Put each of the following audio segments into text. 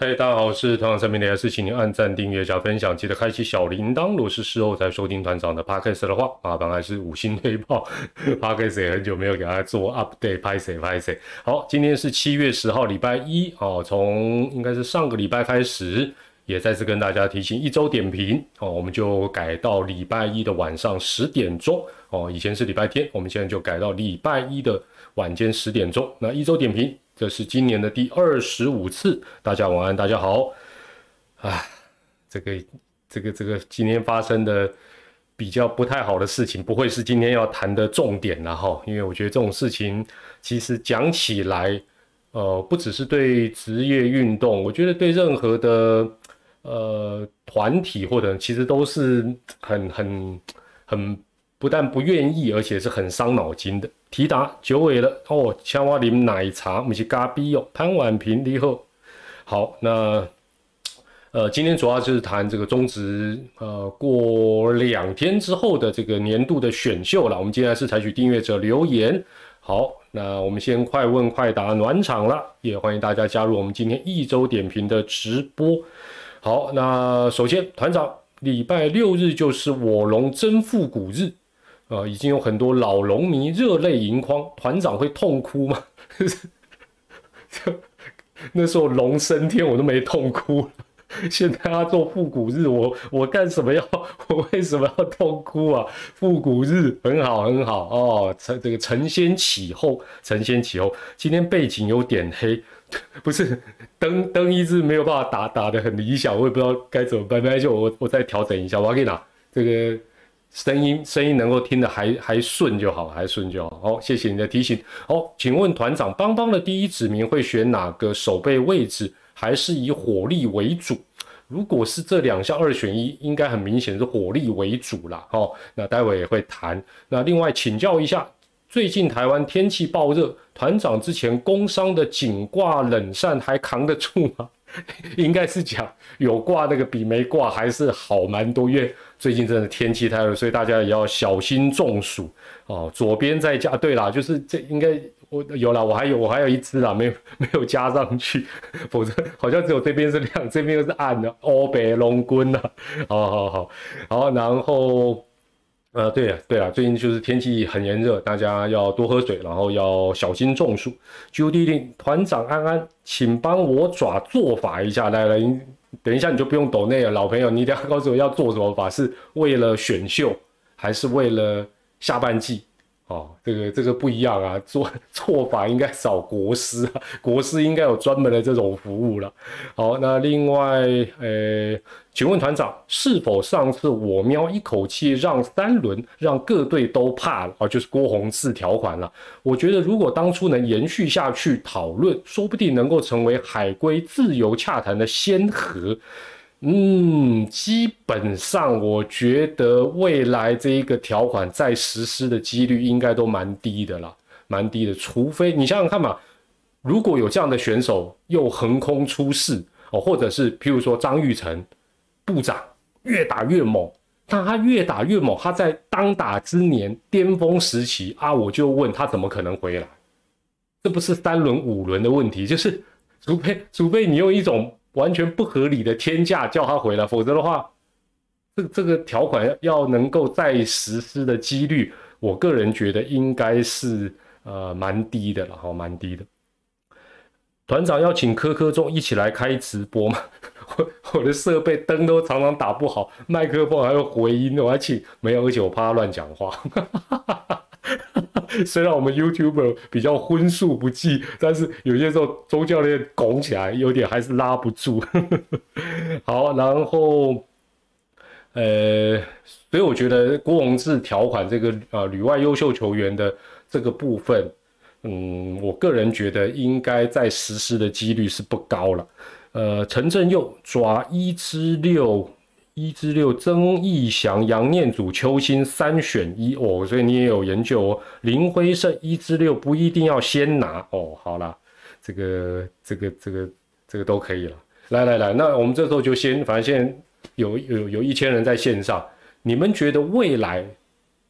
嗨，大家好，我是团长陈明的，还是请您按赞、订阅、加分享，记得开启小铃铛。如果是事后才收听团长的 podcast 的话，麻烦还是五星推爆。podcast 也很久没有给大家做 update，拍谁拍谁。好，今天是七月十号，礼拜一哦，从应该是上个礼拜开始，也再次跟大家提醒一周点评哦，我们就改到礼拜一的晚上十点钟哦，以前是礼拜天，我们现在就改到礼拜一的晚间十点钟。那一周点评。这是今年的第二十五次，大家晚安，大家好。啊，这个、这个、这个，今天发生的比较不太好的事情，不会是今天要谈的重点了哈。因为我觉得这种事情其实讲起来，呃，不只是对职业运动，我觉得对任何的呃团体或者其实都是很、很、很不但不愿意，而且是很伤脑筋的。提达九尾了哦，青蛙林奶茶，不是咖逼哦。潘婉平你好，好，那呃，今天主要就是谈这个中职呃，过两天之后的这个年度的选秀了。我们今天是采取订阅者留言，好，那我们先快问快答暖场了，也欢迎大家加入我们今天一周点评的直播。好，那首先团长，礼拜六日就是我龙真复古日。呃，已经有很多老农迷热泪盈眶，团长会痛哭吗？就那时候龙升天我都没痛哭，现在他做复古日，我我干什么要我为什么要痛哭啊？复古日很好很好哦，成这个承先启后，承先启后。今天背景有点黑，不是灯灯一直没有办法打打的很理想，我也不知道该怎么办，没关系，我我再调整一下，我给你拿这个。声音声音能够听得还还顺就好，还顺就好。好，谢谢你的提醒。好，请问团长，邦邦的第一指名会选哪个守备位置，还是以火力为主？如果是这两项二选一，应该很明显是火力为主啦。哦，那待会也会谈。那另外请教一下，最近台湾天气暴热，团长之前工伤的颈挂冷扇还扛得住吗？应该是讲有挂那个比没挂还是好蛮多，因为最近真的天气太热，所以大家也要小心中暑哦。左边再加，对啦，就是这应该我有啦，我还有我还有一只啦，没有 没有加上去，否则好像只有这边是亮，这边又是暗的。哦，北龙棍呐，好好好好，然后。呃，对呀，对啊，最近就是天气很炎热，大家要多喝水，然后要小心中暑。就地令团长安安，请帮我爪做法一下，来来，等一下你就不用抖那了老朋友，你一定要告诉我要做什么法，是为了选秀，还是为了下半季？哦，这个这个不一样啊，做 做法应该找国师啊，国师应该有专门的这种服务了。好，那另外，呃，请问团长，是否上次我喵一口气让三轮，让各队都怕了啊？就是郭宏志条款了。我觉得如果当初能延续下去讨论，说不定能够成为海归自由洽谈的先河。嗯，基本上我觉得未来这一个条款在实施的几率应该都蛮低的啦，蛮低的。除非你想想看嘛，如果有这样的选手又横空出世哦，或者是譬如说张玉成部长越打越猛，那他越打越猛，他在当打之年巅峰时期啊，我就问他怎么可能回来？这不是三轮五轮的问题，就是除非除非你用一种。完全不合理的天价叫他回来，否则的话，这这个条款要能够再实施的几率，我个人觉得应该是呃蛮低的了哈，蛮低的。团长要请科科中一起来开直播吗？我我的设备灯都常常打不好，麦克风还有回音，我还请没有，而且我怕他乱讲话。虽然我们 YouTuber 比较荤素不忌，但是有些时候周教练拱起来有点还是拉不住。好，然后，呃，所以我觉得郭宏志条款这个呃旅外优秀球员的这个部分，嗯，我个人觉得应该在实施的几率是不高了。呃，陈振佑抓一支六。一至六，曾义祥、杨念祖、邱心三选一哦，所以你也有研究哦。林辉胜一至六不一定要先拿哦。好了，这个、这个、这个、这个都可以了。来来来，那我们这时候就先，反正现在有有有一千人在线上，你们觉得未来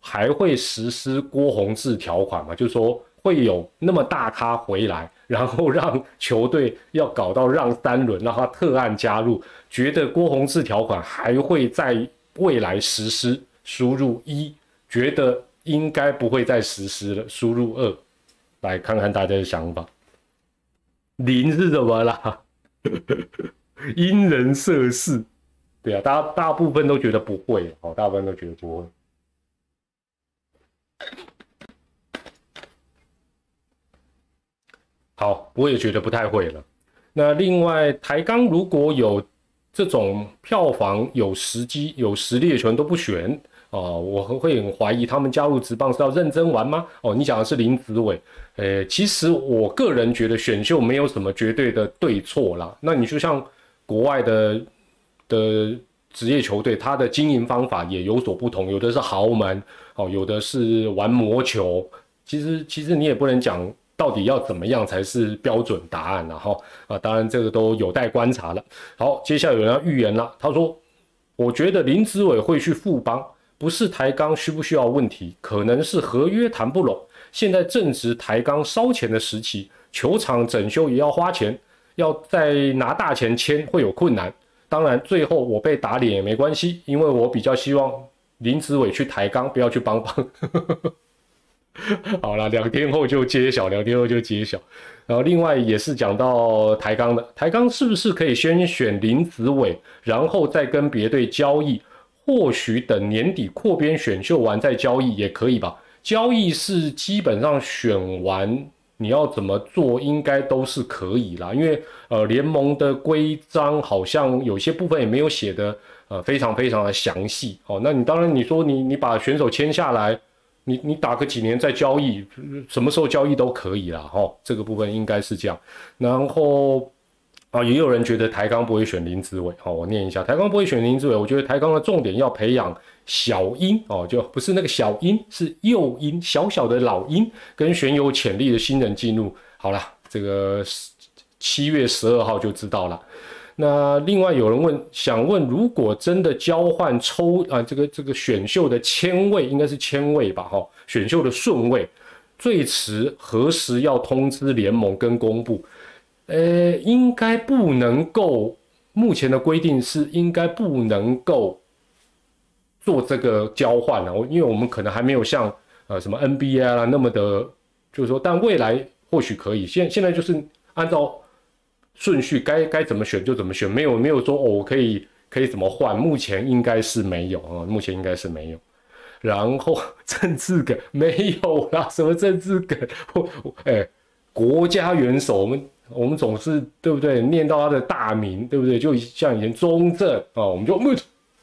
还会实施郭宏志条款吗？就是说会有那么大咖回来，然后让球队要搞到让三轮，让他特案加入，觉得郭宏志条款还会在未来实施，输入一，觉得应该不会再实施了，输入二，来看看大家的想法。零是什么啦？因人设事，对啊，大大部分都觉得不会，好，大部分都觉得不会。好，我也觉得不太会了。那另外，台钢如果有这种票房有时机、有实力的球员都不选哦，我会很怀疑他们加入职棒是要认真玩吗？哦，你讲的是林子伟，呃，其实我个人觉得选秀没有什么绝对的对错啦。那你就像国外的的职业球队，他的经营方法也有所不同，有的是豪门，哦，有的是玩魔球。其实，其实你也不能讲。到底要怎么样才是标准答案呢？哈啊，当然这个都有待观察了。好，接下来有人要预言了。他说：“我觉得林子伟会去富邦，不是抬杠需不需要问题，可能是合约谈不拢。现在正值抬杠烧钱的时期，球场整修也要花钱，要再拿大钱签会有困难。当然，最后我被打脸也没关系，因为我比较希望林子伟去抬杠，不要去帮帮。” 好了，两天后就揭晓，两天后就揭晓。然后另外也是讲到台钢的，台钢是不是可以先选林子伟，然后再跟别队交易？或许等年底扩编选秀完再交易也可以吧？交易是基本上选完，你要怎么做应该都是可以啦。因为呃联盟的规章好像有些部分也没有写的呃非常非常的详细哦。那你当然你说你你把选手签下来。你你打个几年再交易，什么时候交易都可以啦，哈，这个部分应该是这样。然后啊，也有人觉得台钢不会选林子伟，好，我念一下，台钢不会选林子伟。我觉得台钢的重点要培养小鹰哦，就不是那个小鹰，是幼鹰，小小的老鹰，跟选有潜力的新人进入。好了，这个七月十二号就知道了。那另外有人问，想问，如果真的交换抽啊，这个这个选秀的签位应该是签位吧？哈，选秀的顺位最迟何时要通知联盟跟公布？呃，应该不能够，目前的规定是应该不能够做这个交换了。我因为我们可能还没有像呃什么 NBA 啊那么的，就是说，但未来或许可以。现现在就是按照。顺序该该怎么选就怎么选，没有没有说哦，我可以可以怎么换，目前应该是没有啊，目前应该是没有。然后政治梗没有啦，什么政治梗？哎，国家元首，我们我们总是对不对？念到他的大名，对不对？就像以前中正啊，我们就嗯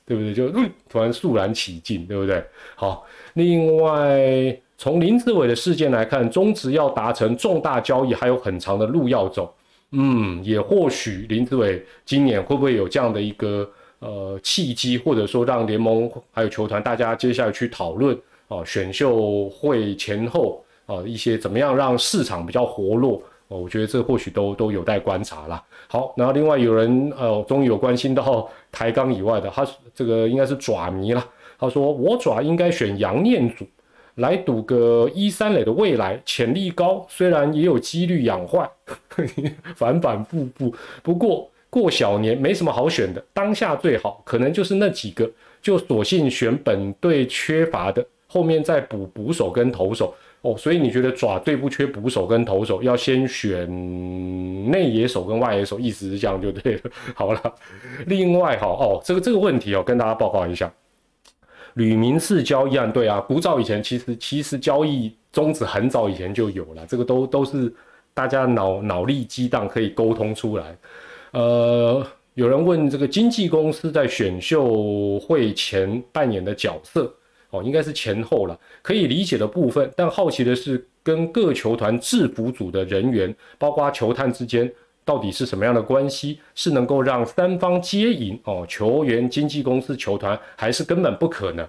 对不对？就突然肃然起敬，对不对？好，另外从林志伟的事件来看，中职要达成重大交易，还有很长的路要走。嗯，也或许林子伟今年会不会有这样的一个呃契机，或者说让联盟还有球团大家接下来去讨论啊，选秀会前后啊一些怎么样让市场比较活络哦，我觉得这或许都都有待观察啦。好，然后另外有人呃终于有关心到台钢以外的，他这个应该是爪迷了，他说我爪应该选杨念祖。来赌个一三垒的未来潜力高，虽然也有几率养坏，反反复复。不过过小年没什么好选的，当下最好可能就是那几个，就索性选本队缺乏的，后面再补捕手跟投手哦。所以你觉得爪队不缺捕手跟投手，要先选内野手跟外野手，意思是这样就对了。好了，另外哈哦，这个这个问题哦，跟大家报告一下。吕明式交易案，对啊，古早以前其实其实交易宗旨很早以前就有了，这个都都是大家脑脑力激荡可以沟通出来。呃，有人问这个经纪公司在选秀会前扮演的角色，哦，应该是前后了，可以理解的部分，但好奇的是跟各球团制服组的人员，包括球探之间。到底是什么样的关系？是能够让三方皆赢哦？球员、经纪公司、球团，还是根本不可能？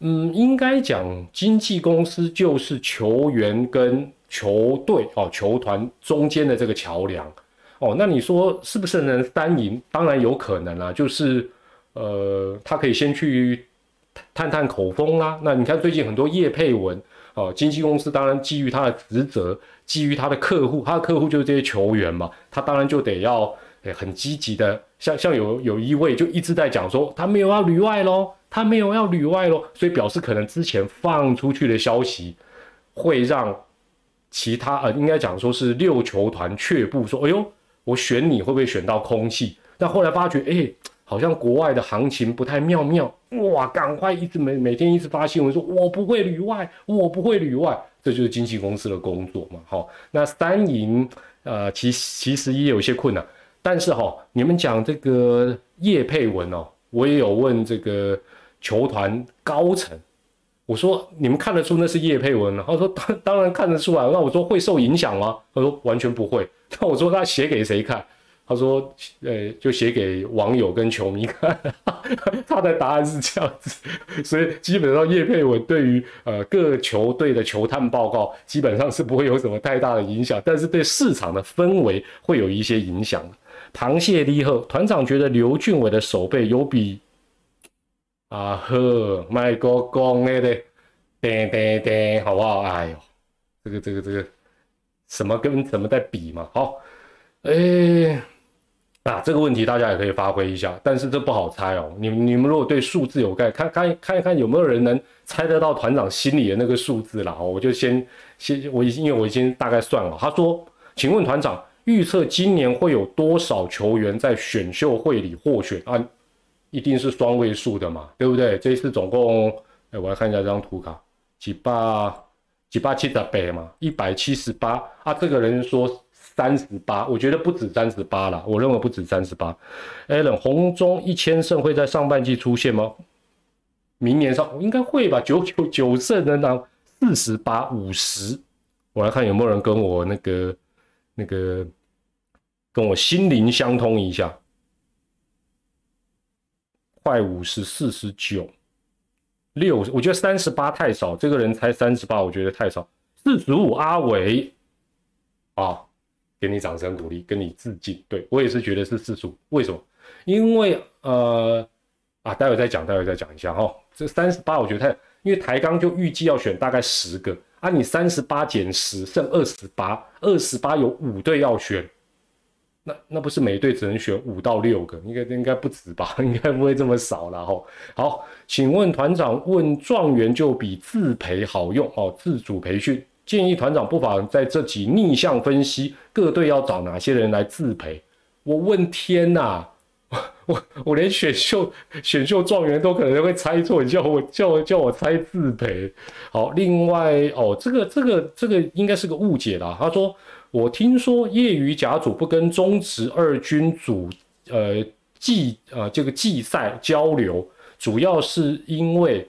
嗯，应该讲经纪公司就是球员跟球队哦、球团中间的这个桥梁哦。那你说是不是能三赢？当然有可能啊，就是呃，他可以先去。探探口风啦。那你看最近很多叶佩文哦，经纪公司当然基于他的职责，基于他的客户，他的客户就是这些球员嘛，他当然就得要诶很积极的，像像有有一位就一直在讲说他没有要旅外喽，他没有要旅外喽，所以表示可能之前放出去的消息会让其他呃，应该讲说是六球团却步，说哎呦，我选你会不会选到空气？但后来发觉，哎。好像国外的行情不太妙妙，哇！赶快一直每每天一直发新闻说，我不会旅外，我不会旅外，这就是经纪公司的工作嘛。好，那三营呃，其其实也有些困难，但是哈，你们讲这个叶佩文哦，我也有问这个球团高层，我说你们看得出那是叶佩文？他说当当然看得出来。那我说会受影响吗？他说完全不会。那我说他写给谁看？他说：“呃，就写给网友跟球迷看。他的答案是这样子，所以基本上叶佩文对于呃各球队的球探报告基本上是不会有什么太大的影响，但是对市场的氛围会有一些影响。螃蟹利赫团长觉得刘俊伟的手背有比啊呵麦哥讲的的噔噔噔，好不好？哎呦，这个这个这个什么跟什么在比嘛？好，哎。”啊，这个问题大家也可以发挥一下，但是这不好猜哦。你你们如果对数字有概看看看一看有没有人能猜得到团长心里的那个数字啦？我就先先我已经因为我已经大概算了。他说：“请问团长，预测今年会有多少球员在选秀会里获选啊？一定是双位数的嘛，对不对？这一次总共，哎，我来看一下这张图卡，几八几八七十八嘛，一百七十八啊。这个人说。”三十八，我觉得不止三十八了。我认为不止三十八。Allen，红中一千胜会在上半季出现吗？明年上应该会吧。九九九胜能当四十八五十，我来看有没有人跟我那个那个跟我心灵相通一下。快五十四十九六，我觉得三十八太少。这个人才三十八，我觉得太少。四十五，阿伟啊。给你掌声鼓励，跟你致敬。对我也是觉得是四十五，为什么？因为呃啊，待会再讲，待会再讲一下哈。这三十八我觉得太，因为台钢就预计要选大概十个啊，你三十八减十剩二十八，二十八有五队要选，那那不是每队只能选五到六个？应该应该不止吧？应该不会这么少了哈。好，请问团长问状元就比自培好用哦，自主培训。建议团长不妨在这集逆向分析各队要找哪些人来自培。我问天呐，我我连选秀选秀状元都可能会猜错，你叫我叫我叫我猜自培。好，另外哦，这个这个这个应该是个误解啦。他说我听说业余甲组不跟中职二军组呃季呃这个季赛交流，主要是因为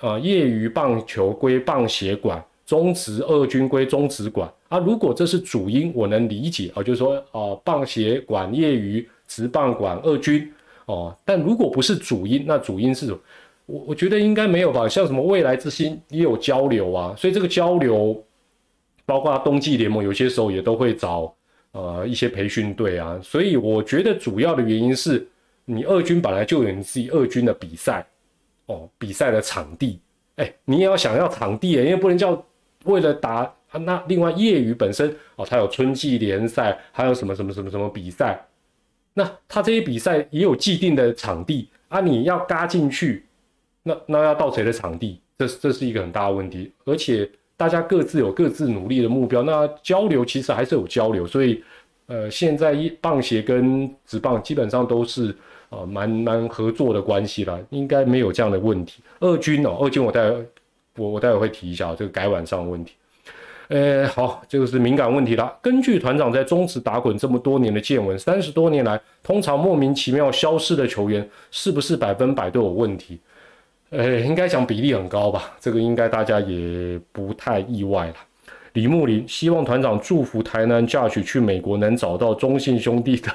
呃业余棒球归棒协管。中职二军归中职管啊，如果这是主因，我能理解啊，就是说啊，棒协管业余，职棒管二军哦。但如果不是主因，那主因是什么？我我觉得应该没有吧。像什么未来之星也有交流啊，所以这个交流，包括冬季联盟有些时候也都会找呃一些培训队啊。所以我觉得主要的原因是你二军本来就有你自己二军的比赛哦，比赛的场地，哎，你也要想要场地因为不能叫。为了打啊那另外业余本身哦，它有春季联赛，还有什么什么什么什么比赛，那它这些比赛也有既定的场地啊，你要嘎进去，那那要到谁的场地？这这是一个很大的问题，而且大家各自有各自努力的目标，那交流其实还是有交流，所以呃，现在一棒协跟职棒基本上都是呃蛮蛮合作的关系了，应该没有这样的问题。二军哦，二军我带。我我待会会提一下这个改版上的问题，呃，好，这个是敏感问题了。根据团长在中职打滚这么多年的见闻，三十多年来，通常莫名其妙消失的球员，是不是百分百都有问题？呃，应该讲比例很高吧，这个应该大家也不太意外了。李木林希望团长祝福台南嫁娶去美国能找到中信兄弟的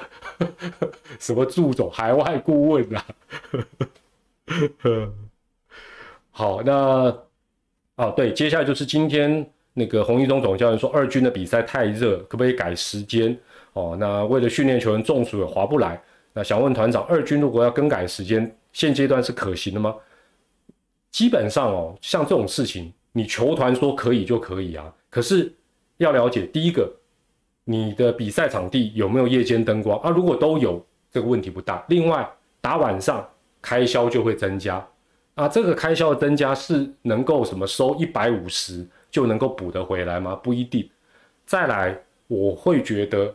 什么助手、海外顾问啊。好，那。哦，对，接下来就是今天那个洪一中总教练说，二军的比赛太热，可不可以改时间？哦，那为了训练球员中暑也划不来。那想问团长，二军如果要更改时间，现阶段是可行的吗？基本上哦，像这种事情，你球团说可以就可以啊。可是要了解，第一个，你的比赛场地有没有夜间灯光啊？如果都有，这个问题不大。另外，打晚上开销就会增加啊。这个开销的增加是能够什么收一百五十就能够补得回来吗？不一定。再来，我会觉得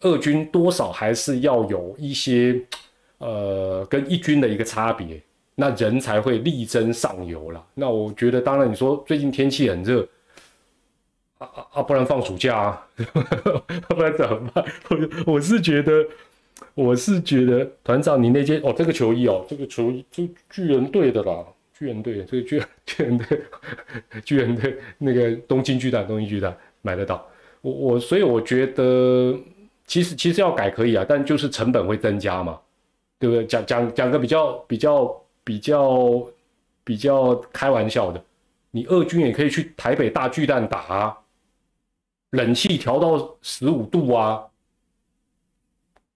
二军多少还是要有一些呃跟一军的一个差别。那人才会力争上游了。那我觉得，当然你说最近天气很热，啊啊啊，不然放暑假啊，不然怎么办？我我是觉得，我是觉得团长，你那件哦，这个球衣哦，这个球衣就巨人队的啦，巨人队，这个巨 巨人队，巨人队那个东京巨蛋，东京巨蛋买得到。我我所以我觉得，其实其实要改可以啊，但就是成本会增加嘛，对不对？讲讲讲个比较比较。比较比较开玩笑的，你二军也可以去台北大巨蛋打，啊，冷气调到十五度啊，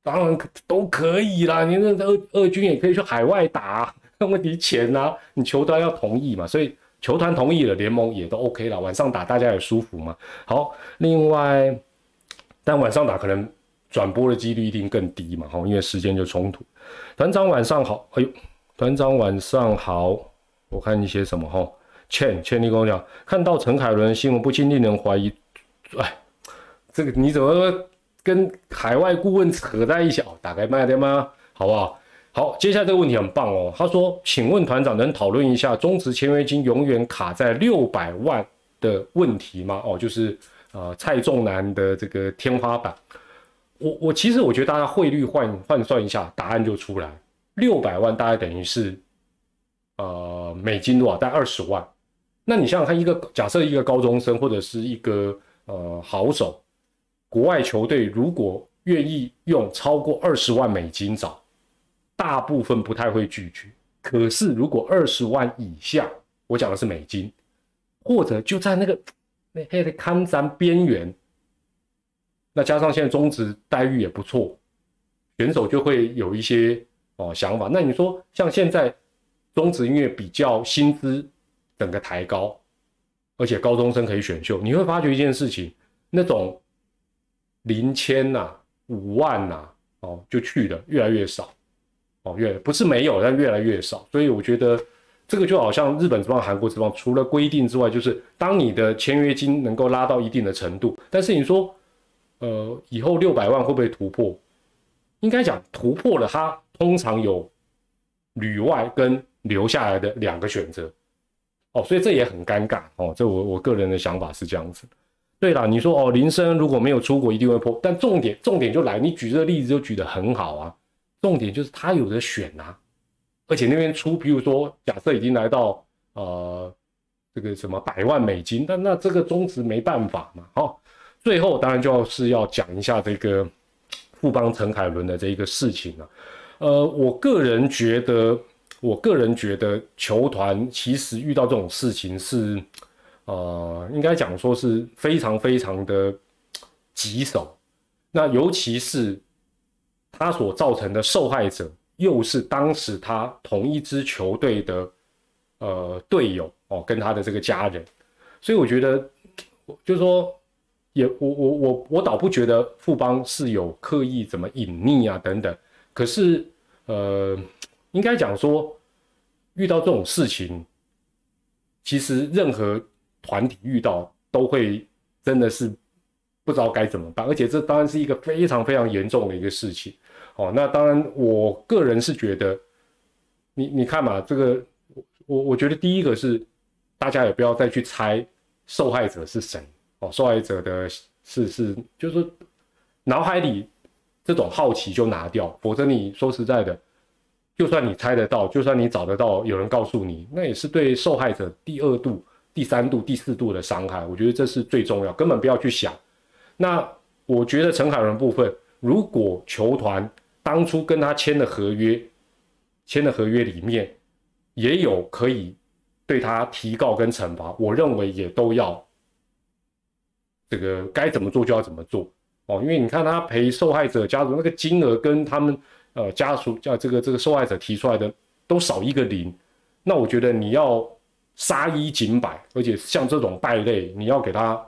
当然都可以啦。你那二二军也可以去海外打，问题钱啊，你球团要同意嘛，所以球团同意了，联盟也都 OK 了，晚上打大家也舒服嘛。好，另外，但晚上打可能转播的几率一定更低嘛，吼，因为时间就冲突。团长晚上好，哎呦。团长晚上好，我看你写什么哈？倩倩，你跟我讲，看到陈凯伦新闻不禁令人怀疑，哎，这个你怎么跟海外顾问扯在一起？哦，打开麦的吗？好不好？好，接下来这个问题很棒哦。他说，请问团长能讨论一下中职签约金永远卡在六百万的问题吗？哦，就是呃蔡仲南的这个天花板。我我其实我觉得大家汇率换换算一下，答案就出来。六百万大概等于是，呃，美金多少？大概二十万。那你想想看，一个假设一个高中生或者是一个呃好手，国外球队如果愿意用超过二十万美金找，大部分不太会拒绝。可是如果二十万以下，我讲的是美金，或者就在那个那黑的看山边缘，那加上现在中职待遇也不错，选手就会有一些。哦，想法。那你说像现在中职音乐比较薪资整个抬高，而且高中生可以选秀，你会发觉一件事情，那种零千呐、五万呐，哦，就去的越来越少，哦，越不是没有，但越来越少。所以我觉得这个就好像日本这帮、韩国这帮，除了规定之外，就是当你的签约金能够拉到一定的程度，但是你说，呃，以后六百万会不会突破？应该讲突破了它。通常有旅外跟留下来的两个选择，哦，所以这也很尴尬哦。这我我个人的想法是这样子。对了，你说哦，林生如果没有出国，一定会破。但重点重点就来，你举这个例子就举得很好啊。重点就是他有的选啊，而且那边出，比如说假设已经来到呃这个什么百万美金，但那这个中值没办法嘛。好，最后当然就是要讲一下这个富邦陈凯伦的这一个事情了。呃，我个人觉得，我个人觉得球团其实遇到这种事情是，呃，应该讲说是非常非常的 棘手。那尤其是他所造成的受害者，又是当时他同一支球队的呃队友哦，跟他的这个家人，所以我觉得，就是说，也我我我我倒不觉得富邦是有刻意怎么隐匿啊等等，可是。呃，应该讲说，遇到这种事情，其实任何团体遇到都会真的是不知道该怎么办，而且这当然是一个非常非常严重的一个事情。哦，那当然，我个人是觉得，你你看嘛，这个我我觉得第一个是大家也不要再去猜受害者是谁哦，受害者的是是就是脑海里。这种好奇就拿掉，否则你说实在的，就算你猜得到，就算你找得到有人告诉你，那也是对受害者第二度、第三度、第四度的伤害。我觉得这是最重要，根本不要去想。那我觉得陈凯伦部分，如果球团当初跟他签的合约，签的合约里面也有可以对他提告跟惩罚，我认为也都要这个该怎么做就要怎么做。哦，因为你看他赔受害者家属那个金额跟他们呃家属叫这个这个受害者提出来的都少一个零，那我觉得你要杀一儆百，而且像这种败类，你要给他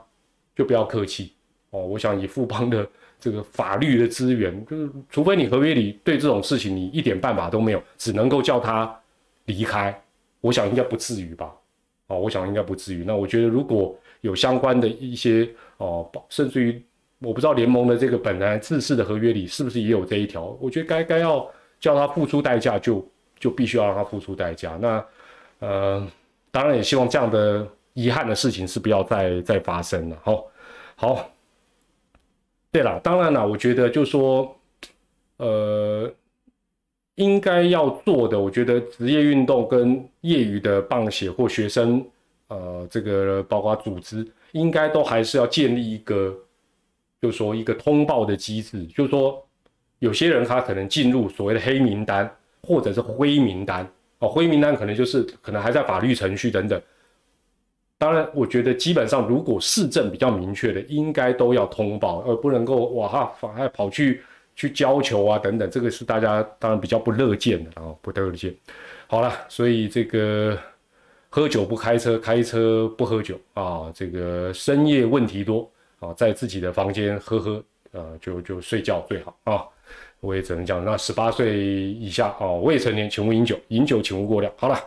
就不要客气哦。我想以富邦的这个法律的资源，就是除非你合约里对这种事情你一点办法都没有，只能够叫他离开。我想应该不至于吧？哦，我想应该不至于。那我觉得如果有相关的一些哦，甚至于我不知道联盟的这个本来自式的合约里是不是也有这一条？我觉得该该要叫他付出代价，就就必须要让他付出代价。那呃，当然也希望这样的遗憾的事情是不要再再发生了。好，好。对了，当然了，我觉得就说，呃，应该要做的，我觉得职业运动跟业余的棒协或学生，呃，这个包括组织，应该都还是要建立一个，就说一个通报的机制，就说，有些人他可能进入所谓的黑名单或者是灰名单，哦，灰名单可能就是可能还在法律程序等等。当然，我觉得基本上，如果市政比较明确的，应该都要通报，而不能够哇哈，反而跑去去交球啊等等，这个是大家当然比较不乐见的啊，不乐见。好了，所以这个喝酒不开车，开车不喝酒啊，这个深夜问题多啊，在自己的房间喝喝，呃，就就睡觉最好啊。我也只能讲，那十八岁以下哦，未成年请勿饮酒，饮酒请勿过量。好了。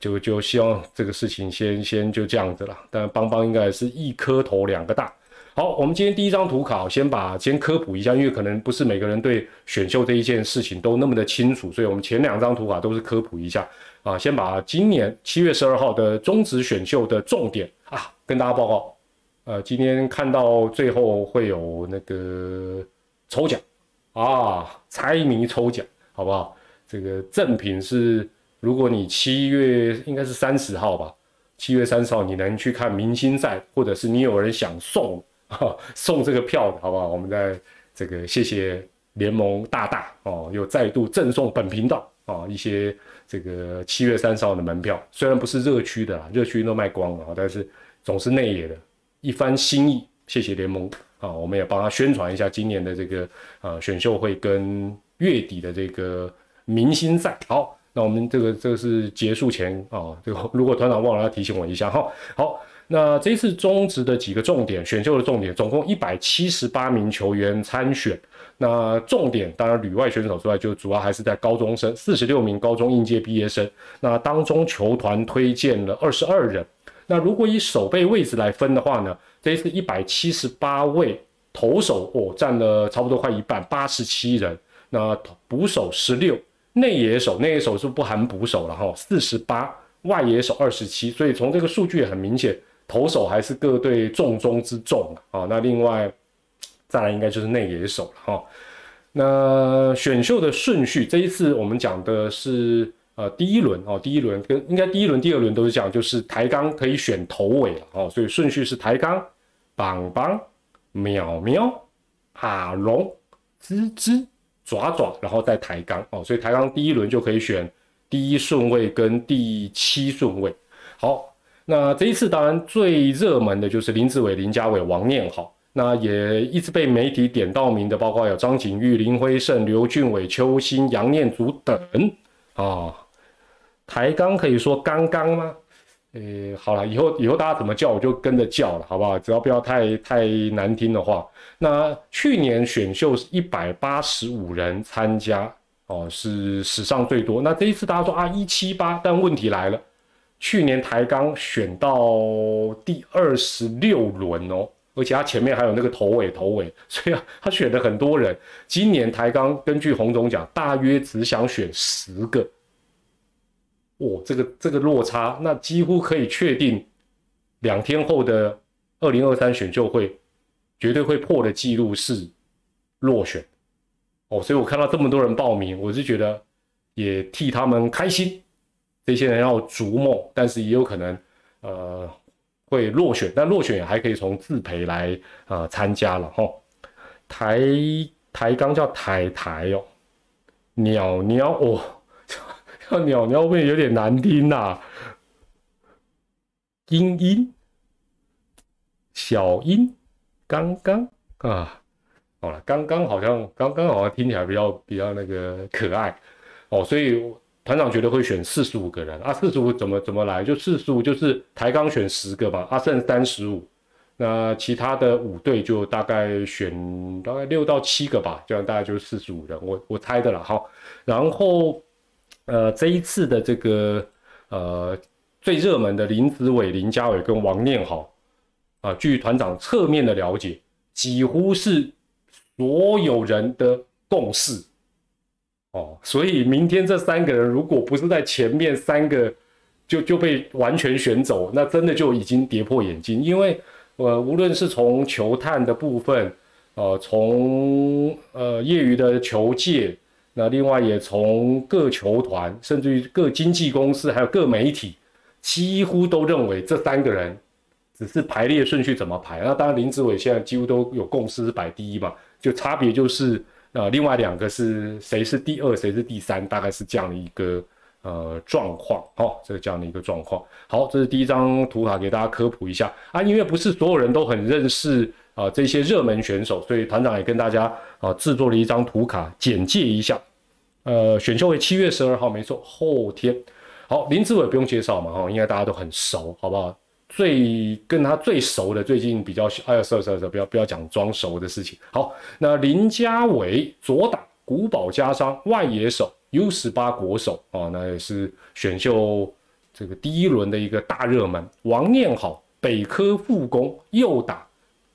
就就希望这个事情先先就这样子了，但邦邦应该是一颗头两个大。好，我们今天第一张图卡，先把先科普一下，因为可能不是每个人对选秀这一件事情都那么的清楚，所以我们前两张图卡都是科普一下啊。先把今年七月十二号的中职选秀的重点啊跟大家报告。呃，今天看到最后会有那个抽奖啊，猜谜抽奖，好不好？这个赠品是。如果你七月应该是三十号吧，七月三十号你能去看明星赛，或者是你有人想送送这个票的，好不好？我们在这个谢谢联盟大大哦，又再度赠送本频道啊一些这个七月三十号的门票，虽然不是热区的啦，热区都卖光了，但是总是内野的一番心意，谢谢联盟啊，我们也帮他宣传一下今年的这个呃选秀会跟月底的这个明星赛，好。那我们这个这个是结束前啊，这个如果团长忘了要提醒我一下哈。好，那这次中职的几个重点选秀的重点，总共一百七十八名球员参选。那重点当然旅外选手之外，就主要还是在高中生，四十六名高中应届毕业生。那当中球团推荐了二十二人。那如果以守备位置来分的话呢，这一次一百七十八位投手哦，占了差不多快一半，八十七人。那捕手十六。内野手，内野手是不含捕手了哈，四十八，外野手二十七，所以从这个数据也很明显，投手还是各队重中之重啊。那另外再来应该就是内野手了哈。那选秀的顺序，这一次我们讲的是呃第一轮哦，第一轮跟应该第一轮、第二轮都是讲，就是抬杠可以选头尾了哦，所以顺序是抬杠、棒棒、喵喵、阿龙、吱吱。爪爪，然后再抬杠哦，所以抬杠第一轮就可以选第一顺位跟第七顺位。好，那这一次当然最热门的就是林志伟、林家伟、王念好，那也一直被媒体点到名的，包括有张景玉、林辉胜、刘俊伟、邱兴、杨念祖等啊。抬杠可以说刚刚吗？诶，好了，以后以后大家怎么叫我就跟着叫了，好不好？只要不要太太难听的话。那去年选秀是一百八十五人参加，哦，是史上最多。那这一次大家说啊一七八，但问题来了，去年台钢选到第二十六轮哦，而且他前面还有那个头尾头尾，所以啊他选了很多人。今年台钢根据洪总讲，大约只想选十个。哦，这个这个落差，那几乎可以确定，两天后的二零二三选秀会绝对会破的记录是落选。哦，所以我看到这么多人报名，我是觉得也替他们开心。这些人要逐梦，但是也有可能呃会落选，但落选也还可以从自培来呃参加了哈。台台钢叫台台哦，鸟鸟哦。鸟鸟味有点难听呐，英英，小英，刚刚啊，好了，刚刚好像刚刚好像听起来比较比较那个可爱哦，所以。团长觉得会选四十五个人啊，四十五怎么怎么来？就四十五就是台钢选十个嘛，阿剩三十五，那其他的五队就大概选大概六到七个吧，这样大概就是四十五人，我我猜的了哈。然后呃这一次的这个呃最热门的林子伟、林家伟跟王念好啊，据团长侧面的了解，几乎是所有人的共识。哦，所以明天这三个人如果不是在前面三个就就被完全选走，那真的就已经跌破眼镜。因为呃，无论是从球探的部分，呃，从呃业余的球界，那另外也从各球团，甚至于各经纪公司，还有各媒体，几乎都认为这三个人只是排列顺序怎么排。那当然林志伟现在几乎都有共识是摆第一嘛，就差别就是。呃，另外两个是谁是第二，谁是第三，大概是这样的一个呃状况，好，这个这样的一个状况。好，这是第一张图卡，给大家科普一下啊。因为不是所有人都很认识啊这些热门选手，所以团长也跟大家啊制作了一张图卡，简介一下。呃，选秀会七月十二号，没错，后天。好，林志伟不用介绍嘛，哈，应该大家都很熟，好不好？最跟他最熟的，最近比较哎呀，算算算，不要不要讲装熟的事情。好，那林家伟左打古堡加商外野手 U 十八国手啊，那也是选秀这个第一轮的一个大热门。王念好北科复工右打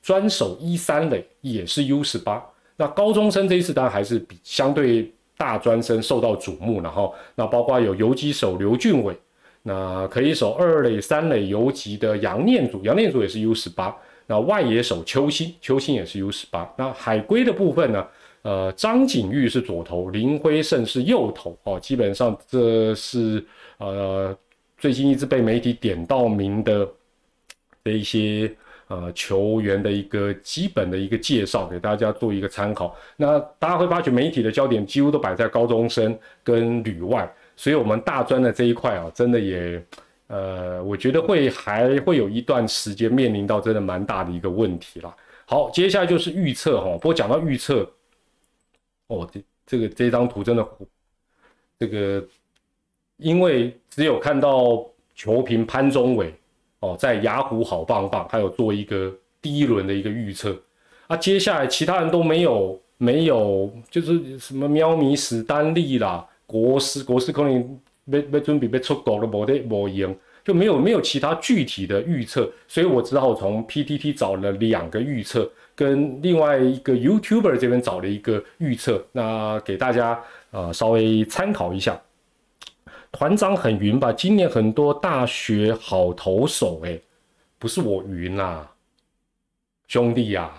专守一三垒，也是 U 十八。那高中生这一次当然还是比相对大专生受到瞩目，然后那包括有游击手刘俊伟。那可以守二垒、三垒游击的杨念祖，杨念祖也是 U 十八。那外野手邱兴，邱兴也是 U 十八。那海归的部分呢？呃，张景玉是左投，林辉胜是右投。哦，基本上这是呃最近一直被媒体点到名的的一些呃球员的一个基本的一个介绍，给大家做一个参考。那大家会发觉媒体的焦点几乎都摆在高中生跟旅外。所以，我们大专的这一块啊，真的也，呃，我觉得会还会有一段时间面临到真的蛮大的一个问题啦。好，接下来就是预测哈。不过讲到预测，哦，这这个这张图真的，这个因为只有看到球评潘宗伟哦，在雅虎好棒棒，还有做一个第一轮的一个预测啊，接下来其他人都没有没有，就是什么喵咪史丹利啦。国师国师可能被被准备被出国了，没得没赢，就没有没有其他具体的预测，所以我只好从 PTT 找了两个预测，跟另外一个 YouTuber 这边找了一个预测，那给大家呃稍微参考一下。团长很云吧？今年很多大学好投手，哎，不是我云啦，兄弟呀。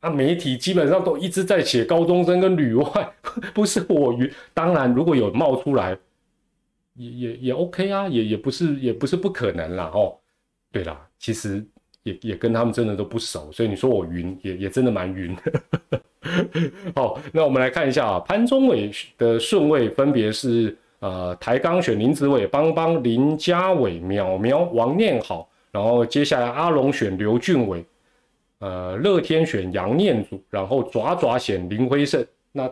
啊，媒体基本上都一直在写高中生跟旅外，不是我云。当然，如果有冒出来，也也也 OK 啊，也也不是也不是不可能啦。哦。对啦，其实也也跟他们真的都不熟，所以你说我云也也真的蛮云。好，那我们来看一下啊，潘宗伟的顺位分别是呃台钢选林子伟、邦邦、林家伟、淼淼、王念好，然后接下来阿龙选刘俊伟。呃，乐天选杨念祖，然后爪爪选林辉胜。那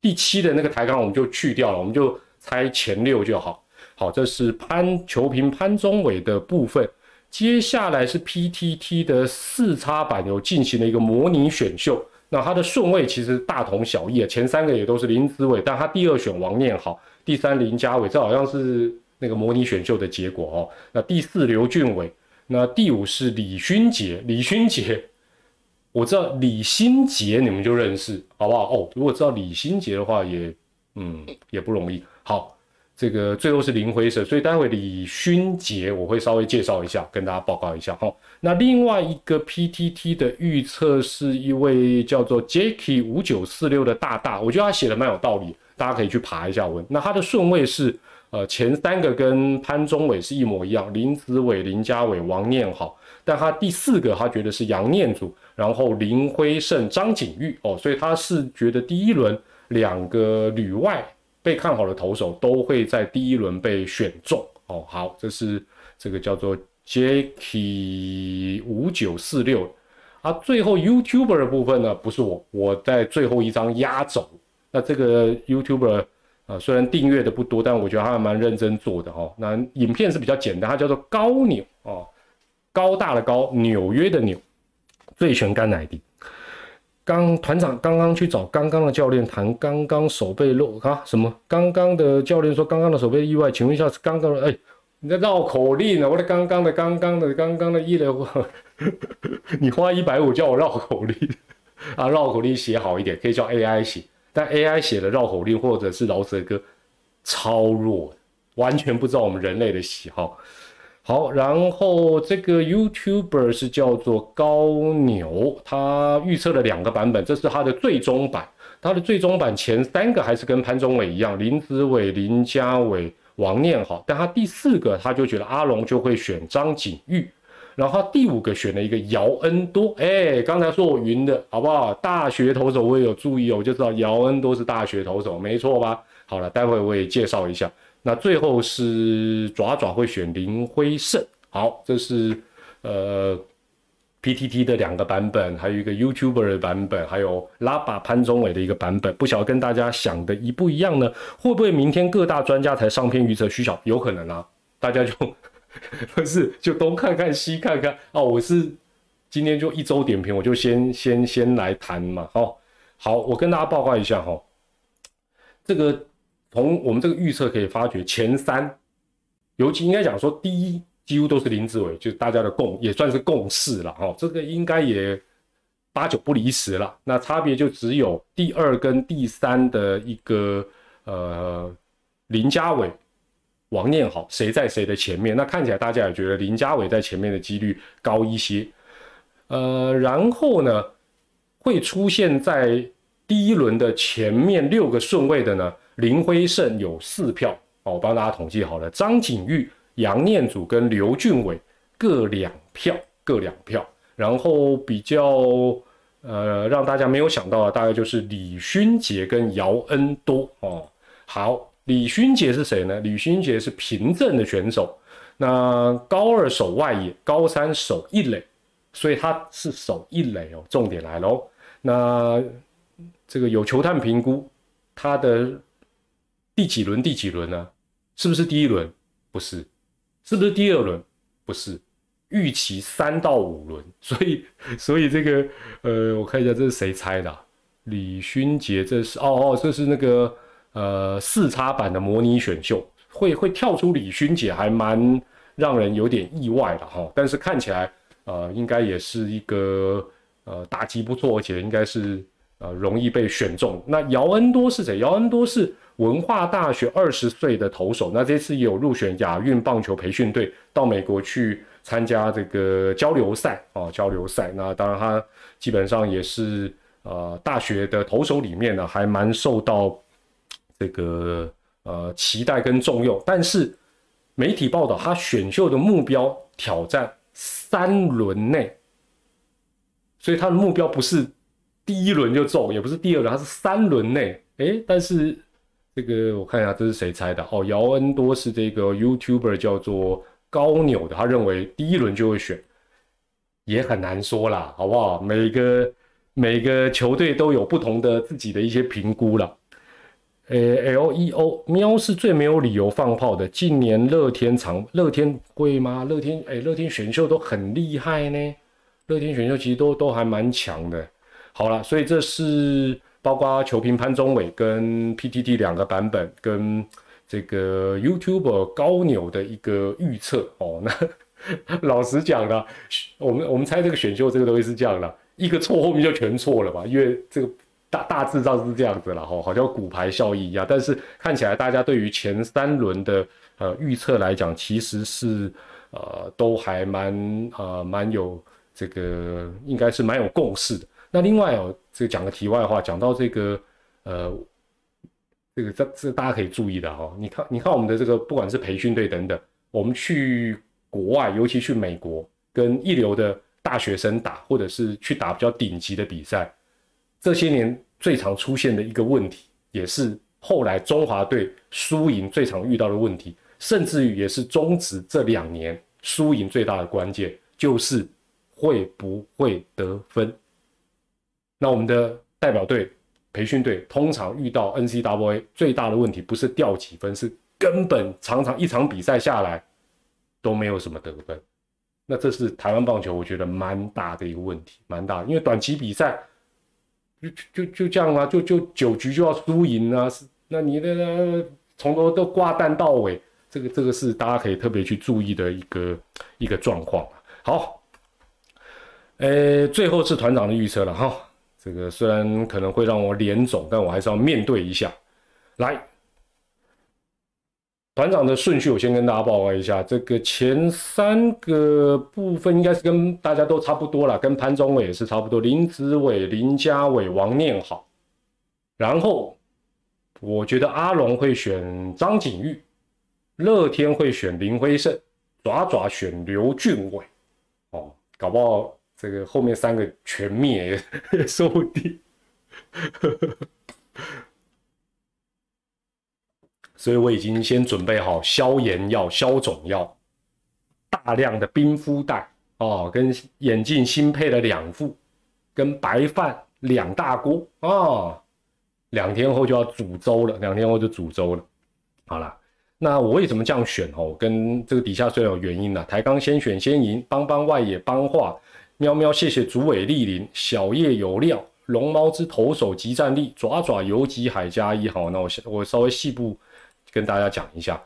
第七的那个台钢我们就去掉了，我们就猜前六就好。好，这是潘球评潘宗伟的部分。接下来是 PTT 的四叉版有进行了一个模拟选秀，那它的顺位其实大同小异啊，前三个也都是林子伟，但他第二选王念好，第三林家伟，这好像是那个模拟选秀的结果哦。那第四刘俊伟。那第五是李勋杰，李勋杰，我知道李新杰，你们就认识，好不好？哦，如果知道李新杰的话，也，嗯，也不容易。好，这个最后是林辉胜，所以待会李勋杰我会稍微介绍一下，跟大家报告一下。哈，那另外一个 PTT 的预测是一位叫做 Jacky 五九四六的大大，我觉得他写的蛮有道理，大家可以去爬一下文。那他的顺位是。呃，前三个跟潘宗伟是一模一样，林子伟、林家伟、王念好，但他第四个他觉得是杨念祖，然后林辉胜、张景玉哦，所以他是觉得第一轮两个旅外被看好的投手都会在第一轮被选中哦。好，这是这个叫做 Jacky 五九四六啊。最后 YouTuber 的部分呢，不是我，我在最后一张压轴，那这个 YouTuber。啊，虽然订阅的不多，但我觉得他还蛮认真做的哦。那影片是比较简单，它叫做高纽哦，高大的高，纽约的纽，醉拳干奶迪。刚团长刚刚去找刚刚的教练谈刚刚手背漏啊什么？刚刚的教练说刚刚的手背意外，请问一下是刚刚的哎，你在绕口令呢？我的刚刚的刚刚的刚刚的一了，你花一百五叫我绕口令啊？绕口令写好一点，可以叫 AI 写。但 AI 写的绕口令或者是饶舌歌超弱，完全不知道我们人类的喜好。好，然后这个 YouTuber 是叫做高牛，他预测了两个版本，这是他的最终版。他的最终版前三个还是跟潘宗伟一样，林子伟、林家伟、王念好，但他第四个他就觉得阿龙就会选张景玉。然后第五个选了一个姚恩多，哎，刚才说我云的好不好？大学投手我也有注意哦，我就知道姚恩多是大学投手，没错吧？好了，待会我也介绍一下。那最后是爪爪会选林辉胜，好，这是呃 PTT 的两个版本，还有一个 YouTuber 的版本，还有拉巴潘宗伟的一个版本，不晓得跟大家想的一不一样呢？会不会明天各大专家才上片预测徐小？有可能啊，大家就。不是，就东看看西看看哦。我是今天就一周点评，我就先先先来谈嘛。好，好，我跟大家报告一下哈。这个从我们这个预测可以发觉，前三，尤其应该讲说第一，几乎都是林志伟，就是大家的共也算是共识了哈。这个应该也八九不离十了。那差别就只有第二跟第三的一个呃林家伟。王念好，谁在谁的前面？那看起来大家也觉得林家伟在前面的几率高一些。呃，然后呢，会出现在第一轮的前面六个顺位的呢，林辉胜有四票哦，我帮大家统计好了。张景玉、杨念祖跟刘俊伟各两票，各两票。然后比较呃让大家没有想到的，大概就是李勋杰跟姚恩多哦。好。李勋杰是谁呢？李勋杰是平镇的选手，那高二守外野，高三守一垒，所以他是守一垒哦。重点来喽，那这个有球探评估，他的第几轮？第几轮呢？是不是第一轮？不是，是不是第二轮？不是，预期三到五轮。所以，所以这个呃，我看一下这是谁猜的？李勋杰，这是哦哦，这是那个。呃，四叉版的模拟选秀会会跳出李勋姐，还蛮让人有点意外的哈。但是看起来，呃，应该也是一个呃打击不错，而且应该是呃容易被选中。那姚恩多是谁？姚恩多是文化大学二十岁的投手，那这次有入选亚运棒球培训队，到美国去参加这个交流赛啊，交流赛。那当然他基本上也是呃大学的投手里面呢，还蛮受到。这个呃期待跟重用，但是媒体报道他选秀的目标挑战三轮内，所以他的目标不是第一轮就中，也不是第二轮，他是三轮内。哎，但是这个我看一下，这是谁猜的？哦，姚恩多是这个 YouTuber 叫做高纽的，他认为第一轮就会选，也很难说啦，好不好？每个每个球队都有不同的自己的一些评估了。呃，L E O 喵是最没有理由放炮的。近年乐天长乐天贵吗？乐天哎，乐天选秀都很厉害呢。乐天选秀其实都都还蛮强的。好了，所以这是包括球评潘宗伟跟 P T T 两个版本，跟这个 YouTube 高纽的一个预测哦。那 老实讲呢，我们我们猜这个选秀这个东西是这样的，一个错后面就全错了吧？因为这个。大大致上是这样子了哈，好像骨牌效应一样。但是看起来大家对于前三轮的呃预测来讲，其实是呃都还蛮呃蛮有这个应该是蛮有共识的。那另外哦，这个讲个题外话，讲到这个呃这个这这大家可以注意的哈，你看你看我们的这个不管是培训队等等，我们去国外，尤其去美国跟一流的大学生打，或者是去打比较顶级的比赛。这些年最常出现的一个问题，也是后来中华队输赢最常遇到的问题，甚至于也是中职这两年输赢最大的关键，就是会不会得分。那我们的代表队培训队通常遇到 NCAA 最大的问题，不是掉几分，是根本常常一场比赛下来都没有什么得分。那这是台湾棒球，我觉得蛮大的一个问题，蛮大。因为短期比赛就就就这样啊，就就九局就要输赢啊，是那你的从头都挂蛋到尾，这个这个是大家可以特别去注意的一个一个状况好，呃，最后是团长的预测了哈，这个虽然可能会让我脸肿，但我还是要面对一下，来。团长的顺序，我先跟大家报告一下。这个前三个部分应该是跟大家都差不多了，跟潘宗伟也是差不多。林子伟、林家伟、王念好。然后我觉得阿龙会选张景玉，乐天会选林辉胜，爪爪选刘俊伟。哦，搞不好这个后面三个全灭也说不定。所以我已经先准备好消炎药、消肿药，大量的冰敷袋哦，跟眼镜新配了两副，跟白饭两大锅啊，两天后就要煮粥了，两天后就煮粥了。好了，那我为什么这样选哦？跟这个底下虽然有原因的，台钢先选先赢，邦邦外野邦化，喵喵谢谢主委莅临，小叶有料，龙猫之投手集战力，爪爪游击海加一。好，那我我稍微细部。跟大家讲一下，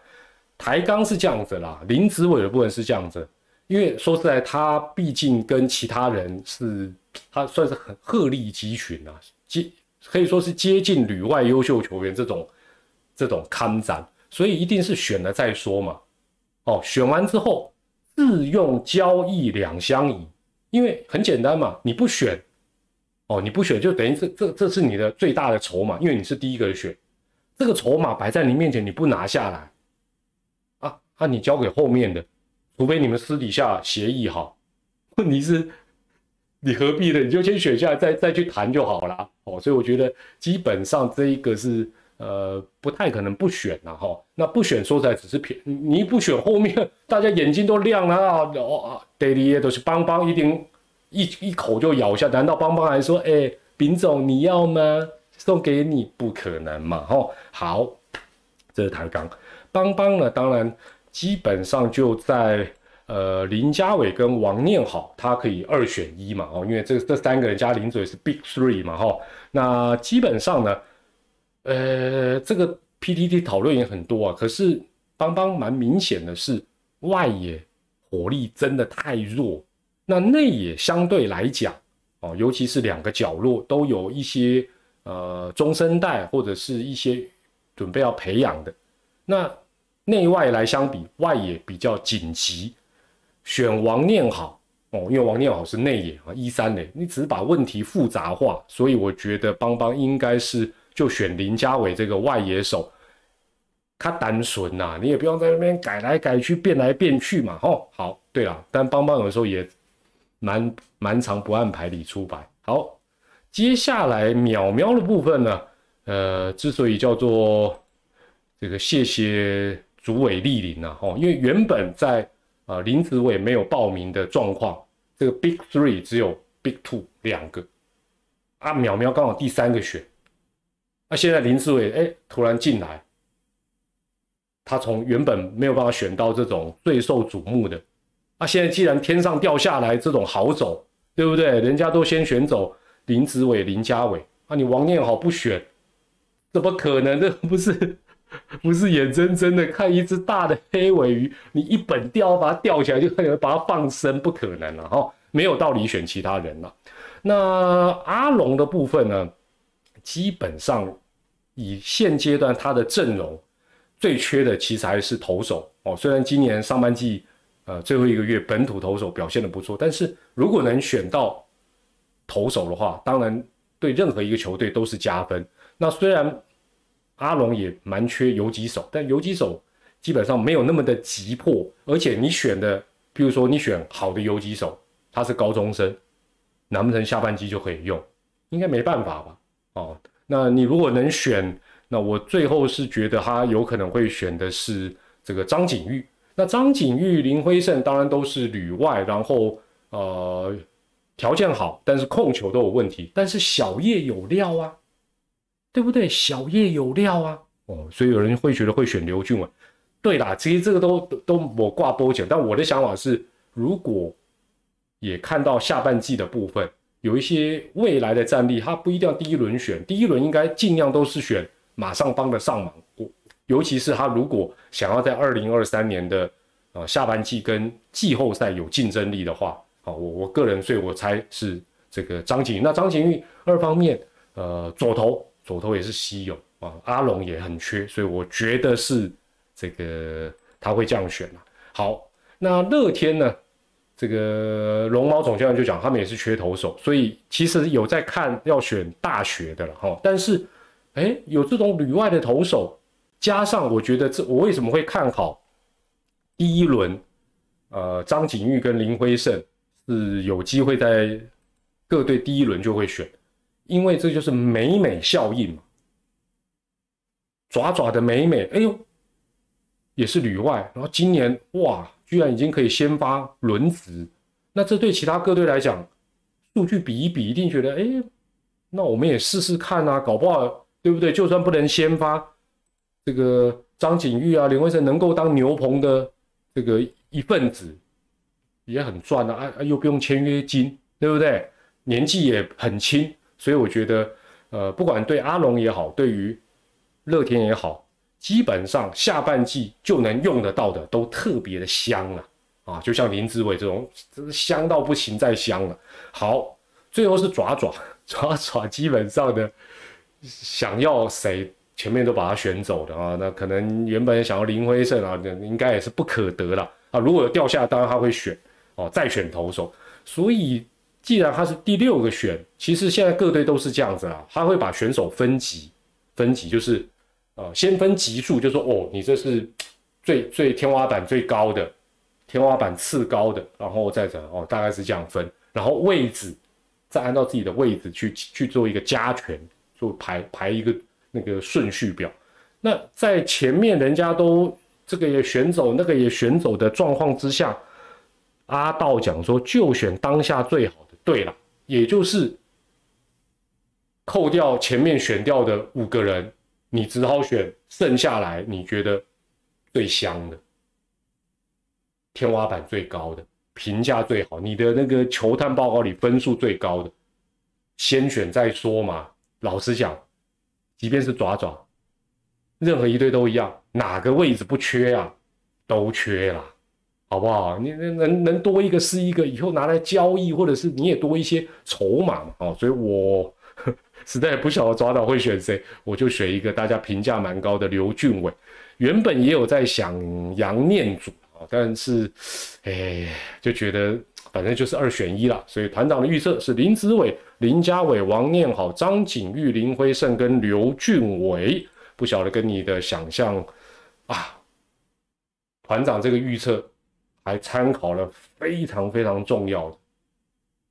台钢是这样子啦，林子伟的部分是这样子，因为说实在，他毕竟跟其他人是，他算是很鹤立鸡群啊，接可以说是接近旅外优秀球员这种这种看展，所以一定是选了再说嘛。哦，选完之后自用交易两相宜，因为很简单嘛，你不选，哦，你不选就等于这这这是你的最大的筹码，因为你是第一个选。这个筹码摆在你面前，你不拿下来，啊啊！你交给后面的，除非你们私底下协议好。问题是，你何必呢？你就先选下来，再再去谈就好了。哦，所以我觉得基本上这一个是呃不太可能不选了哈。那不选说出来只是骗你，不选后面大家眼睛都亮了啊！哦啊，Daily 都是邦邦一定一一口就咬下，难道邦邦还说哎，丙总你要吗？送给你不可能嘛？吼，好，这是台钢邦邦呢。当然，基本上就在呃林家伟跟王念好，他可以二选一嘛？哦，因为这这三个人加林嘴是 Big Three 嘛？哈，那基本上呢，呃，这个 PTT 讨论也很多啊。可是邦邦蛮明显的是外野火力真的太弱，那内野相对来讲哦，尤其是两个角落都有一些。呃，中生代或者是一些准备要培养的，那内外来相比，外野比较紧急，选王念好哦，因为王念好是内野啊，一三垒，你只是把问题复杂化，所以我觉得邦邦应该是就选林家伟这个外野手，他单纯呐，你也不用在那边改来改去，变来变去嘛，哦，好，对了，但邦邦有时候也蛮蛮常不按牌理出牌，好。接下来淼淼的部分呢，呃，之所以叫做这个谢谢主委莅临呐，哦，因为原本在啊林子伟没有报名的状况，这个 Big Three 只有 Big Two 两个，啊淼淼刚好第三个选，那现在林子伟哎突然进来，他从原本没有办法选到这种最受瞩目的，啊现在既然天上掉下来这种好走，对不对？人家都先选走。林子伟、林家伟啊，你王念好不选，怎么可能？这不是 不是眼睁睁的看一只大的黑尾鱼，你一本钓把它钓起来就可能把它放生，不可能了哈，没有道理选其他人了。那阿龙的部分呢，基本上以现阶段他的阵容最缺的其实还是投手哦。虽然今年上半季呃最后一个月本土投手表现的不错，但是如果能选到。投手的话，当然对任何一个球队都是加分。那虽然阿龙也蛮缺游击手，但游击手基本上没有那么的急迫。而且你选的，比如说你选好的游击手，他是高中生，难不成下半季就可以用？应该没办法吧？哦，那你如果能选，那我最后是觉得他有可能会选的是这个张景玉。那张景玉、林辉胜当然都是旅外，然后呃。条件好，但是控球都有问题。但是小叶有料啊，对不对？小叶有料啊，哦，所以有人会觉得会选刘俊伟。对啦，其实这个都都我挂波讲，但我的想法是，如果也看到下半季的部分，有一些未来的战力，他不一定要第一轮选，第一轮应该尽量都是选马上帮得上忙。尤其是他如果想要在二零二三年的呃下半季跟季后赛有竞争力的话，好，我我个人所以我猜是这个张景玉那张景玉二方面，呃，左投左投也是稀有啊，阿龙也很缺，所以我觉得是这个他会这样选啊。好，那乐天呢？这个龙猫总教练就讲，他们也是缺投手，所以其实有在看要选大学的了哈。但是，哎，有这种旅外的投手。加上我觉得这我为什么会看好第一轮，呃，张景玉跟林辉胜是有机会在各队第一轮就会选，因为这就是美美效应嘛。爪爪的美美，哎呦，也是旅外，然后今年哇，居然已经可以先发轮值，那这对其他各队来讲，数据比一比，一定觉得，哎，那我们也试试看啊，搞不好对不对？就算不能先发。这个张景玉啊，林威胜能够当牛棚的这个一份子，也很赚啊，啊又不用签约金，对不对？年纪也很轻，所以我觉得，呃，不管对阿龙也好，对于乐天也好，基本上下半季就能用得到的都特别的香了啊，就像林志伟这种，真是香到不行再香了。好，最后是爪爪 爪爪，基本上的想要谁？前面都把他选走的啊，那可能原本想要林辉胜啊，那应该也是不可得了啊。如果有掉下，当然他会选哦，再选投手。所以既然他是第六个选，其实现在各队都是这样子啊，他会把选手分级，分级就是呃先分级数，就说哦，你这是最最天花板最高的，天花板次高的，然后再怎哦，大概是这样分，然后位置再按照自己的位置去去做一个加权，做排排一个。那个顺序表，那在前面人家都这个也选走，那个也选走的状况之下，阿道讲说就选当下最好的，对了，也就是扣掉前面选掉的五个人，你只好选剩下来你觉得最香的，天花板最高的，评价最好，你的那个球探报告里分数最高的，先选再说嘛。老实讲。即便是爪爪，任何一队都一样，哪个位置不缺啊？都缺啦，好不好？你能能多一个是一个，以后拿来交易，或者是你也多一些筹码嘛？哦，所以我 实在不晓得抓到会选谁，我就选一个大家评价蛮高的刘俊伟。原本也有在想杨念祖啊，但是哎，就觉得。反正就是二选一了，所以团长的预测是林子伟、林家伟、王念好、张景玉、林辉胜跟刘俊伟，不晓得跟你的想象啊。团长这个预测还参考了非常非常重要的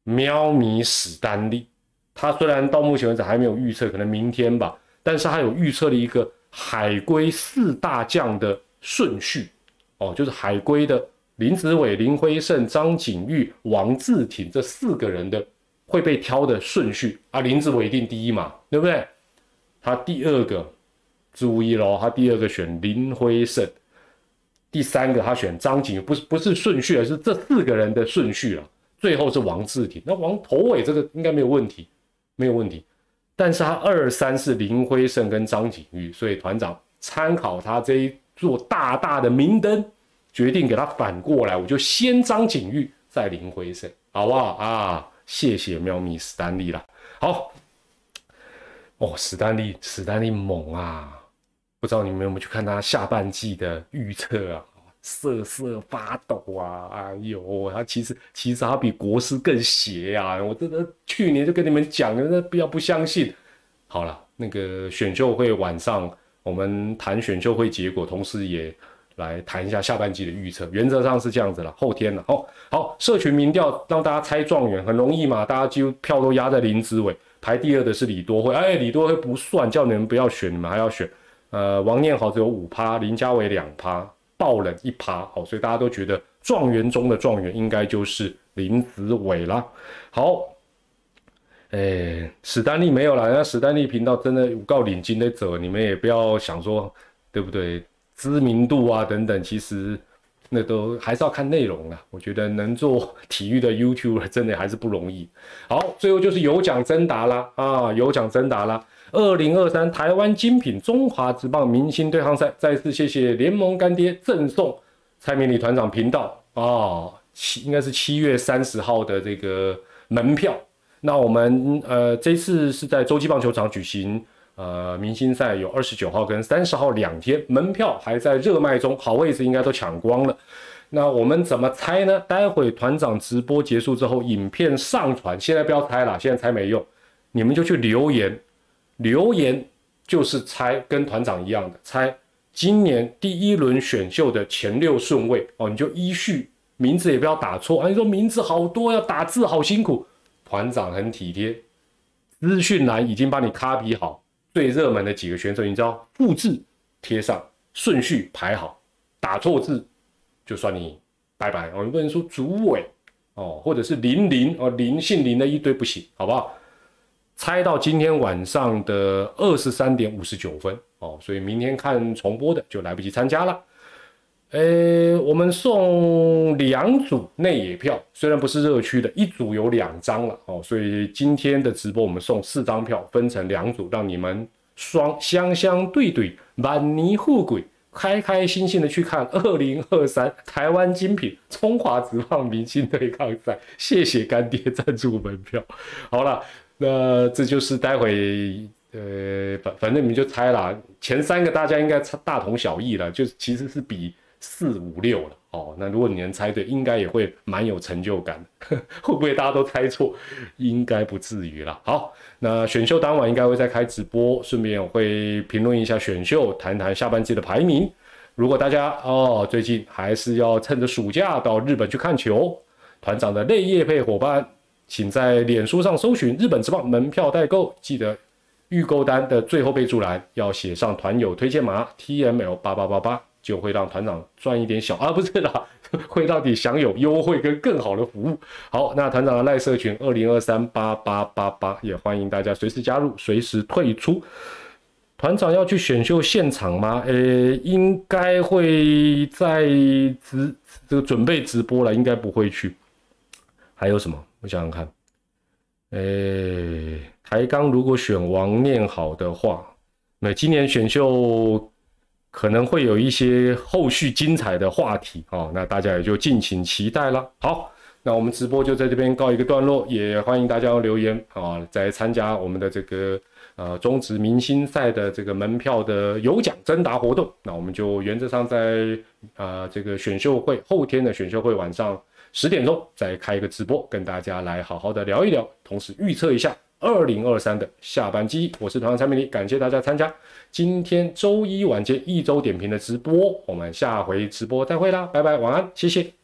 喵咪史丹利，他虽然到目前为止还没有预测，可能明天吧，但是他有预测了一个海归四大将的顺序哦，就是海归的。林子伟、林辉胜、张景玉、王志挺这四个人的会被挑的顺序啊，林子伟一定第一嘛，对不对？他第二个注意喽，他第二个选林辉胜，第三个他选张景玉，不是不是顺序，而是这四个人的顺序了。最后是王志廷，那王头尾这个应该没有问题，没有问题。但是他二三是林辉胜跟张景玉，所以团长参考他这一座大大的明灯。决定给他反过来，我就先张景玉，再林辉胜，好不好啊？谢谢喵咪史丹利啦。好，哦，史丹利，史丹利猛啊！不知道你们有没有去看他下半季的预测啊？瑟瑟发抖啊！哎呦，他其实其实他比国师更邪啊！我真的去年就跟你们讲了，那不要不相信。好了，那个选秀会晚上我们谈选秀会结果，同时也。来谈一下下半季的预测，原则上是这样子了。后天了，哦，好，社群民调让大家猜状元很容易嘛，大家几乎票都压在林子伟，排第二的是李多惠，哎，李多惠不算，叫你们不要选，你们还要选。呃，王念豪只有五趴，林家伟两趴，爆冷一趴，好，所以大家都觉得状元中的状元应该就是林子伟啦。好，哎，史丹利没有了，那史丹利频道真的有告领金的走，你们也不要想说，对不对？知名度啊等等，其实那都还是要看内容啊。我觉得能做体育的 YouTube 真的还是不容易。好，最后就是有奖征答啦啊，有奖征答啦。二零二三台湾精品中华职棒明星对抗赛，再次谢谢联盟干爹赠送蔡明礼团长频道啊，七应该是七月三十号的这个门票。那我们呃这次是在洲际棒球场举行，呃明星赛有二十九号跟三十号两天，门票还在热卖中，好位置应该都抢光了。那我们怎么猜呢？待会团长直播结束之后，影片上传，现在不要猜了，现在猜没用，你们就去留言，留言就是猜，跟团长一样的猜今年第一轮选秀的前六顺位哦，你就依序名字也不要打错啊，你说名字好多要打字好辛苦。团长很体贴，资讯栏已经帮你 copy 好最热门的几个选手，你知道复制贴上顺序排好，打错字就算你拜拜哦。你不能说主委哦，或者是林林哦，林姓林的一堆不行，好不好？猜到今天晚上的二十三点五十九分哦，所以明天看重播的就来不及参加了。呃，我们送两组内野票，虽然不是热区的，一组有两张了哦，所以今天的直播我们送四张票，分成两组，让你们双相相对对，满泥护鬼，开开心心的去看二零二三台湾精品中华职棒明星对抗赛。谢谢干爹赞助门票。好了，那这就是待会。呃，反反正你们就猜啦，前三个大家应该大同小异了，就其实是比。四五六了哦，那如果你能猜对，应该也会蛮有成就感。会不会大家都猜错？应该不至于啦。好，那选秀当晚应该会再开直播，顺便我会评论一下选秀，谈谈下半季的排名。如果大家哦最近还是要趁着暑假到日本去看球，团长的内业配伙伴，请在脸书上搜寻日本之棒门票代购，记得预购单的最后备注栏要写上团友推荐码 T M L 八八八八。就会让团长赚一点小啊，不是啦，会到底享有优惠跟更好的服务。好，那团长的赖社群二零二三八八八八，也欢迎大家随时加入，随时退出。团长要去选秀现场吗？呃，应该会在直这个准备直播了，应该不会去。还有什么？我想想看。呃，台钢如果选王念好的话，那今年选秀。可能会有一些后续精彩的话题哦，那大家也就敬请期待了。好，那我们直播就在这边告一个段落，也欢迎大家留言啊，在参加我们的这个呃中职明星赛的这个门票的有奖征答活动。那我们就原则上在啊这个选秀会后天的选秀会晚上十点钟再开一个直播，跟大家来好好的聊一聊，同时预测一下二零二三的下半季。我是团长蔡明，感谢大家参加。今天周一晚间一周点评的直播，我们下回直播再会啦，拜拜，晚安，谢谢。